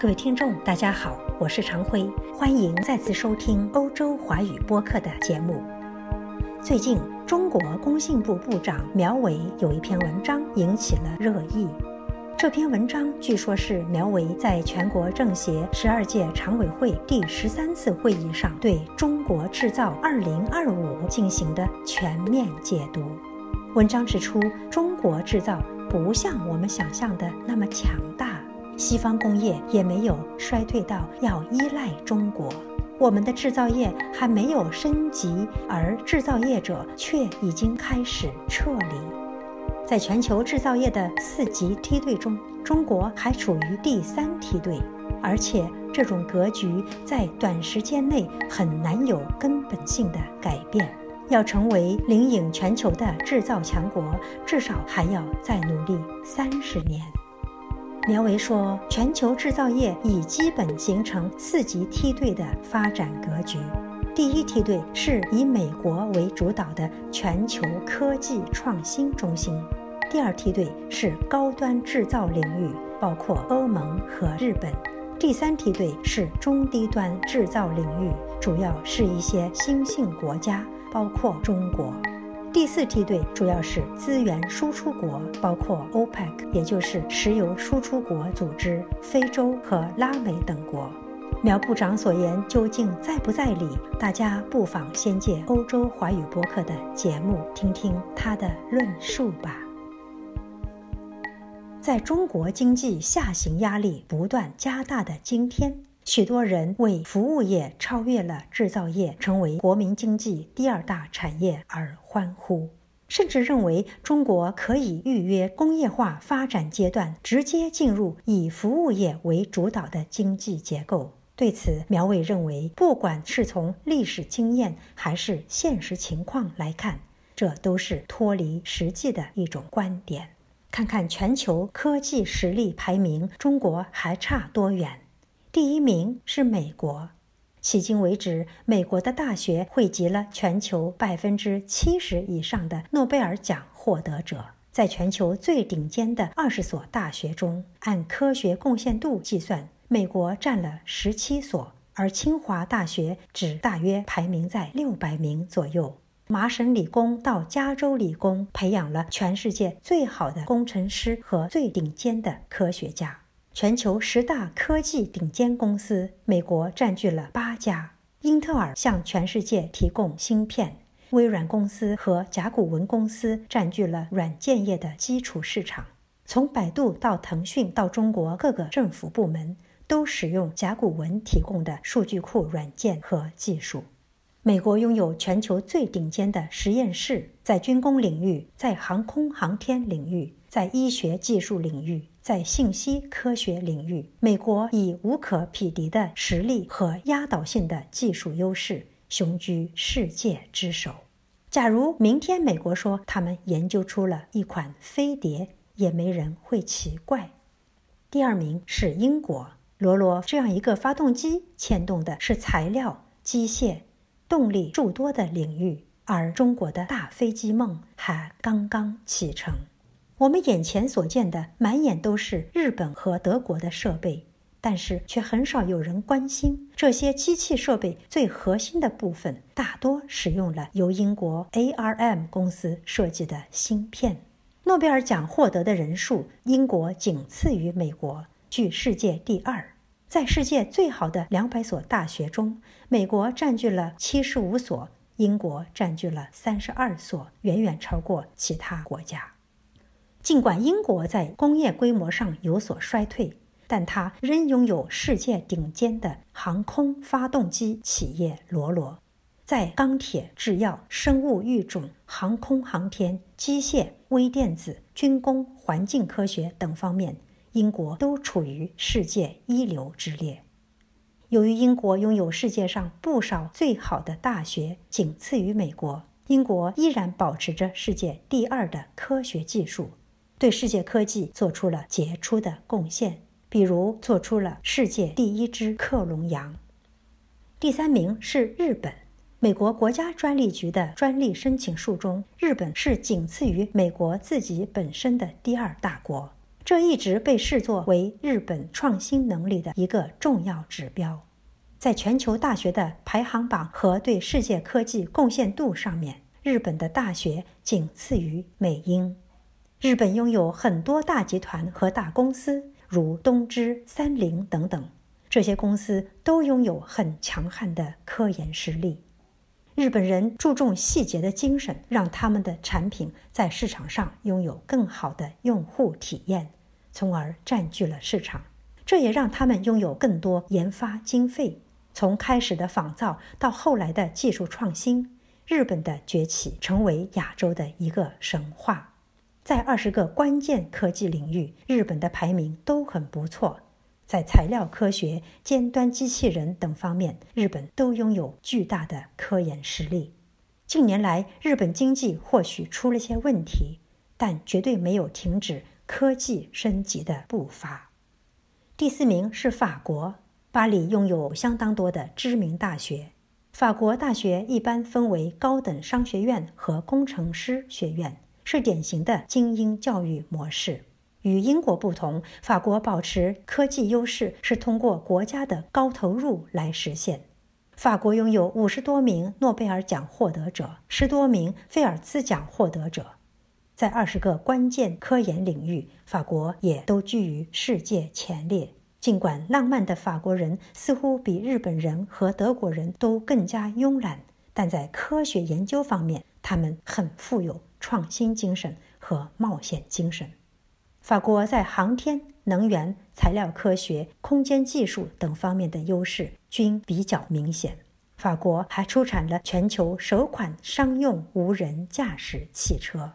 各位听众，大家好，我是常辉，欢迎再次收听欧洲华语播客的节目。最近，中国工信部部长苗圩有一篇文章引起了热议。这篇文章据说是苗圩在全国政协十二届常委会第十三次会议上对中国制造二零二五进行的全面解读。文章指出，中国制造不像我们想象的那么强大。西方工业也没有衰退到要依赖中国，我们的制造业还没有升级，而制造业者却已经开始撤离。在全球制造业的四级梯队中，中国还处于第三梯队，而且这种格局在短时间内很难有根本性的改变。要成为领引全球的制造强国，至少还要再努力三十年。苗圩说，全球制造业已基本形成四级梯队的发展格局。第一梯队是以美国为主导的全球科技创新中心；第二梯队是高端制造领域，包括欧盟和日本；第三梯队是中低端制造领域，主要是一些新兴国家，包括中国。第四梯队主要是资源输出国，包括 OPEC，也就是石油输出国组织、非洲和拉美等国。苗部长所言究竟在不在理？大家不妨先借欧洲华语播客的节目听听他的论述吧。在中国经济下行压力不断加大的今天。许多人为服务业超越了制造业，成为国民经济第二大产业而欢呼，甚至认为中国可以预约工业化发展阶段，直接进入以服务业为主导的经济结构。对此，苗伟认为，不管是从历史经验还是现实情况来看，这都是脱离实际的一种观点。看看全球科技实力排名，中国还差多远？第一名是美国，迄今为止，美国的大学汇集了全球百分之七十以上的诺贝尔奖获得者。在全球最顶尖的二十所大学中，按科学贡献度计算，美国占了十七所，而清华大学只大约排名在六百名左右。麻省理工到加州理工，培养了全世界最好的工程师和最顶尖的科学家。全球十大科技顶尖公司，美国占据了八家。英特尔向全世界提供芯片，微软公司和甲骨文公司占据了软件业的基础市场。从百度到腾讯到中国各个政府部门，都使用甲骨文提供的数据库软件和技术。美国拥有全球最顶尖的实验室，在军工领域，在航空航天领域，在医学技术领域。在信息科学领域，美国以无可匹敌的实力和压倒性的技术优势，雄居世界之首。假如明天美国说他们研究出了一款飞碟，也没人会奇怪。第二名是英国，罗罗这样一个发动机牵动的是材料、机械、动力诸多的领域，而中国的大飞机梦还刚刚启程。我们眼前所见的满眼都是日本和德国的设备，但是却很少有人关心这些机器设备最核心的部分大多使用了由英国 ARM 公司设计的芯片。诺贝尔奖获得的人数，英国仅次于美国，居世界第二。在世界最好的两百所大学中，美国占据了七十五所，英国占据了三十二所，远远超过其他国家。尽管英国在工业规模上有所衰退，但它仍拥有世界顶尖的航空发动机企业罗罗。在钢铁、制药、生物育种、航空航天、机械、微电子、军工、环境科学等方面，英国都处于世界一流之列。由于英国拥有世界上不少最好的大学，仅次于美国，英国依然保持着世界第二的科学技术。对世界科技做出了杰出的贡献，比如做出了世界第一只克隆羊。第三名是日本，美国国家专利局的专利申请数中，日本是仅次于美国自己本身的第二大国。这一直被视作为日本创新能力的一个重要指标。在全球大学的排行榜和对世界科技贡献度上面，日本的大学仅次于美英。日本拥有很多大集团和大公司，如东芝、三菱等等，这些公司都拥有很强悍的科研实力。日本人注重细节的精神，让他们的产品在市场上拥有更好的用户体验，从而占据了市场。这也让他们拥有更多研发经费。从开始的仿造到后来的技术创新，日本的崛起成为亚洲的一个神话。在二十个关键科技领域，日本的排名都很不错。在材料科学、尖端机器人等方面，日本都拥有巨大的科研实力。近年来，日本经济或许出了些问题，但绝对没有停止科技升级的步伐。第四名是法国。巴黎拥有相当多的知名大学。法国大学一般分为高等商学院和工程师学院，是典型的精英教育模式。与英国不同，法国保持科技优势是通过国家的高投入来实现。法国拥有五十多名诺贝尔奖获得者，十多名菲尔兹奖获得者，在二十个关键科研领域，法国也都居于世界前列。尽管浪漫的法国人似乎比日本人和德国人都更加慵懒，但在科学研究方面，他们很富有创新精神和冒险精神。法国在航天、能源、材料科学、空间技术等方面的优势均比较明显。法国还出产了全球首款商用无人驾驶汽车。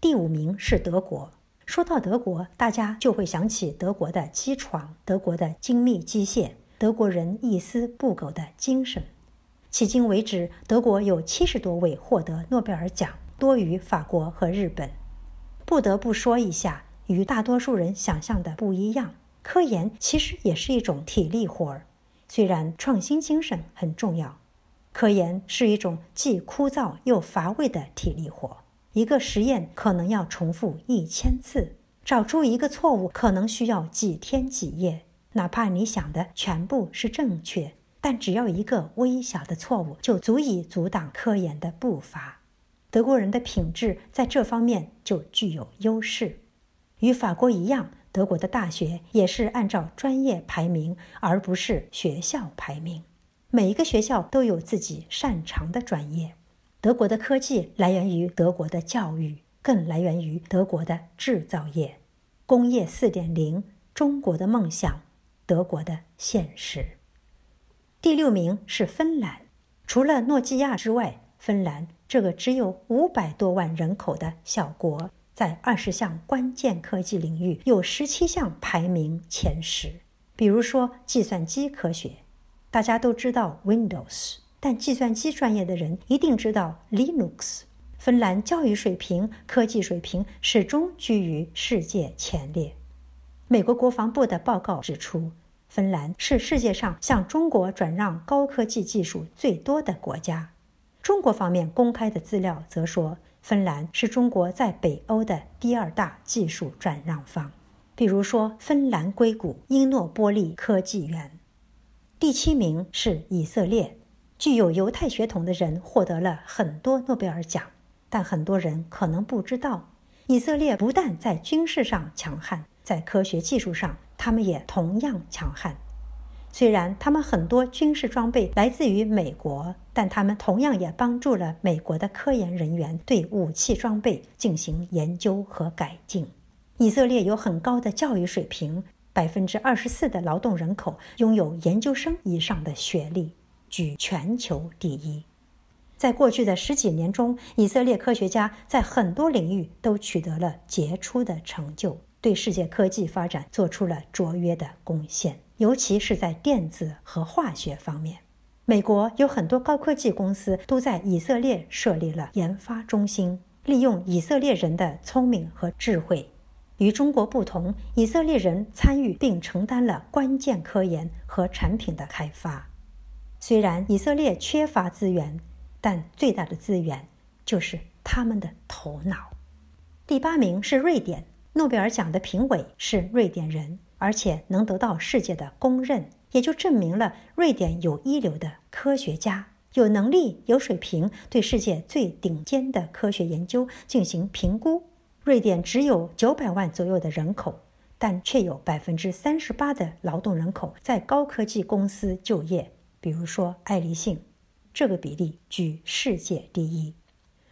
第五名是德国。说到德国，大家就会想起德国的机床、德国的精密机械、德国人一丝不苟的精神。迄今为止，德国有七十多位获得诺贝尔奖，多于法国和日本。不得不说一下，与大多数人想象的不一样，科研其实也是一种体力活儿。虽然创新精神很重要，科研是一种既枯燥又乏味的体力活。一个实验可能要重复一千次，找出一个错误可能需要几天几夜。哪怕你想的全部是正确，但只要一个微小的错误就足以阻挡科研的步伐。德国人的品质在这方面就具有优势。与法国一样，德国的大学也是按照专业排名，而不是学校排名。每一个学校都有自己擅长的专业。德国的科技来源于德国的教育，更来源于德国的制造业。工业四点零，中国的梦想，德国的现实。第六名是芬兰，除了诺基亚之外，芬兰这个只有五百多万人口的小国，在二十项关键科技领域有十七项排名前十。比如说计算机科学，大家都知道 Windows。但计算机专业的人一定知道 Linux。芬兰教育水平、科技水平始终居于世界前列。美国国防部的报告指出，芬兰是世界上向中国转让高科技技术最多的国家。中国方面公开的资料则说，芬兰是中国在北欧的第二大技术转让方。比如说，芬兰硅谷英诺波利科技园。第七名是以色列。具有犹太血统的人获得了很多诺贝尔奖，但很多人可能不知道，以色列不但在军事上强悍，在科学技术上，他们也同样强悍。虽然他们很多军事装备来自于美国，但他们同样也帮助了美国的科研人员对武器装备进行研究和改进。以色列有很高的教育水平，百分之二十四的劳动人口拥有研究生以上的学历。居全球第一，在过去的十几年中，以色列科学家在很多领域都取得了杰出的成就，对世界科技发展做出了卓越的贡献，尤其是在电子和化学方面。美国有很多高科技公司都在以色列设立了研发中心，利用以色列人的聪明和智慧。与中国不同，以色列人参与并承担了关键科研和产品的开发。虽然以色列缺乏资源，但最大的资源就是他们的头脑。第八名是瑞典，诺贝尔奖的评委是瑞典人，而且能得到世界的公认，也就证明了瑞典有一流的科学家，有能力、有水平，对世界最顶尖的科学研究进行评估。瑞典只有九百万左右的人口，但却有百分之三十八的劳动人口在高科技公司就业，比如说爱立信，这个比例居世界第一。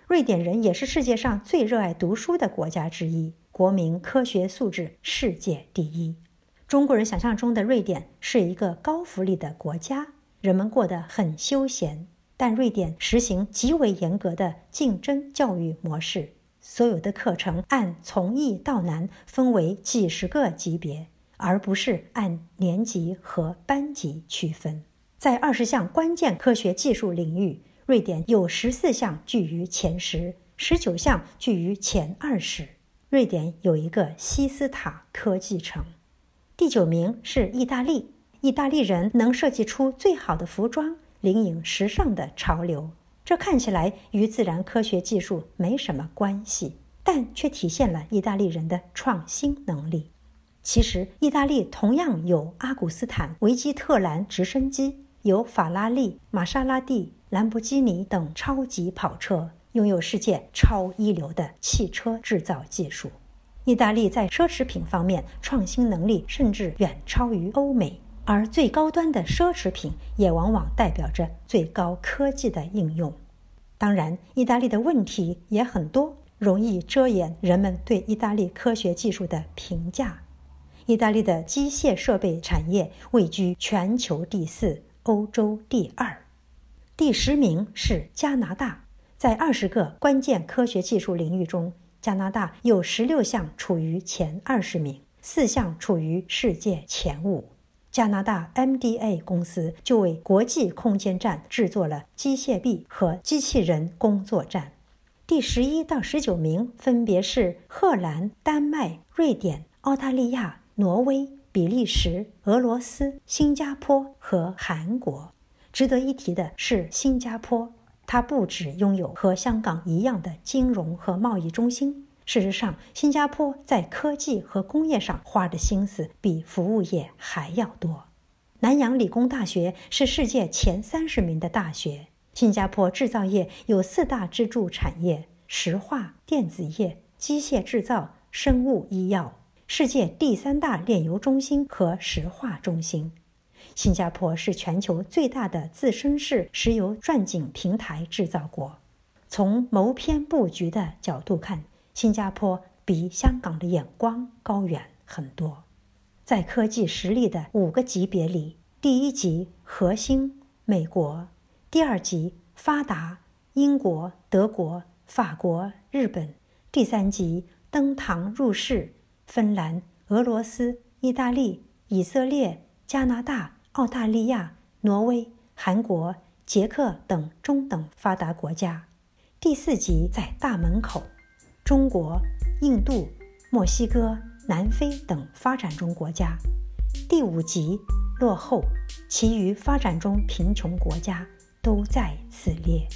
瑞典人也是世界上最热爱读书的国家之一，国民科学素质世界第一。中国人想象中的瑞典是一个高福利的国家，人们过得很休闲，但瑞典实行极为严格的竞争教育模式。所有的课程按从易到难分为几十个级别，而不是按年级和班级区分。在二十项关键科学技术领域，瑞典有十四项居于前十，十九项居于前二十。瑞典有一个西斯塔科技城。第九名是意大利，意大利人能设计出最好的服装，领引时尚的潮流。这看起来与自然科学技术没什么关系，但却体现了意大利人的创新能力。其实，意大利同样有阿古斯坦、维基特兰直升机，有法拉利、玛莎拉蒂、兰博基尼等超级跑车，拥有世界超一流的汽车制造技术。意大利在奢侈品方面创新能力甚至远超于欧美。而最高端的奢侈品也往往代表着最高科技的应用。当然，意大利的问题也很多，容易遮掩人们对意大利科学技术的评价。意大利的机械设备产业位居全球第四，欧洲第二。第十名是加拿大，在二十个关键科学技术领域中，加拿大有十六项处于前二十名，四项处于世界前五。加拿大 MDA 公司就为国际空间站制作了机械臂和机器人工作站。第十一到十九名分别是荷兰、丹麦、瑞典、澳大利亚、挪威、比利时、俄罗斯、新加坡和韩国。值得一提的是，新加坡它不只拥有和香港一样的金融和贸易中心。事实上，新加坡在科技和工业上花的心思比服务业还要多。南洋理工大学是世界前三十名的大学。新加坡制造业有四大支柱产业：石化、电子业、机械制造、生物医药。世界第三大炼油中心和石化中心。新加坡是全球最大的自身式石油钻井平台制造国。从谋篇布局的角度看，新加坡比香港的眼光高远很多，在科技实力的五个级别里，第一级核心美国，第二级发达英国、德国、法国、日本，第三级登堂入室芬兰、俄罗斯、意大利、以色列、加拿大、澳大利亚、挪威、韩国、捷克等中等发达国家，第四级在大门口。中国、印度、墨西哥、南非等发展中国家，第五级落后，其余发展中贫穷国家都在此列。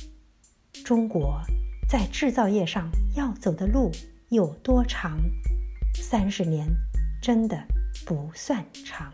中国在制造业上要走的路有多长？三十年真的不算长。